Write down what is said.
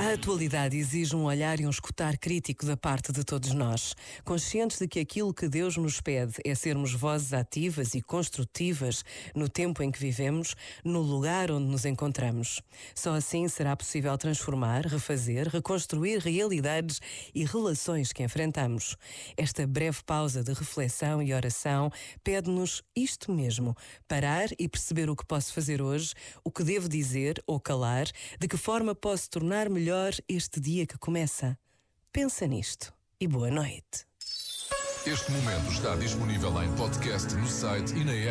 A atualidade exige um olhar e um escutar crítico da parte de todos nós, conscientes de que aquilo que Deus nos pede é sermos vozes ativas e construtivas no tempo em que vivemos, no lugar onde nos encontramos. Só assim será possível transformar, refazer, reconstruir realidades e relações que enfrentamos. Esta breve pausa de reflexão e oração pede-nos isto mesmo: parar e perceber o que posso fazer hoje, o que devo dizer ou calar, de que forma posso tornar melhor melhor este dia que começa. Pensa nisto e boa noite. Este momento está disponível em podcast no site e na app.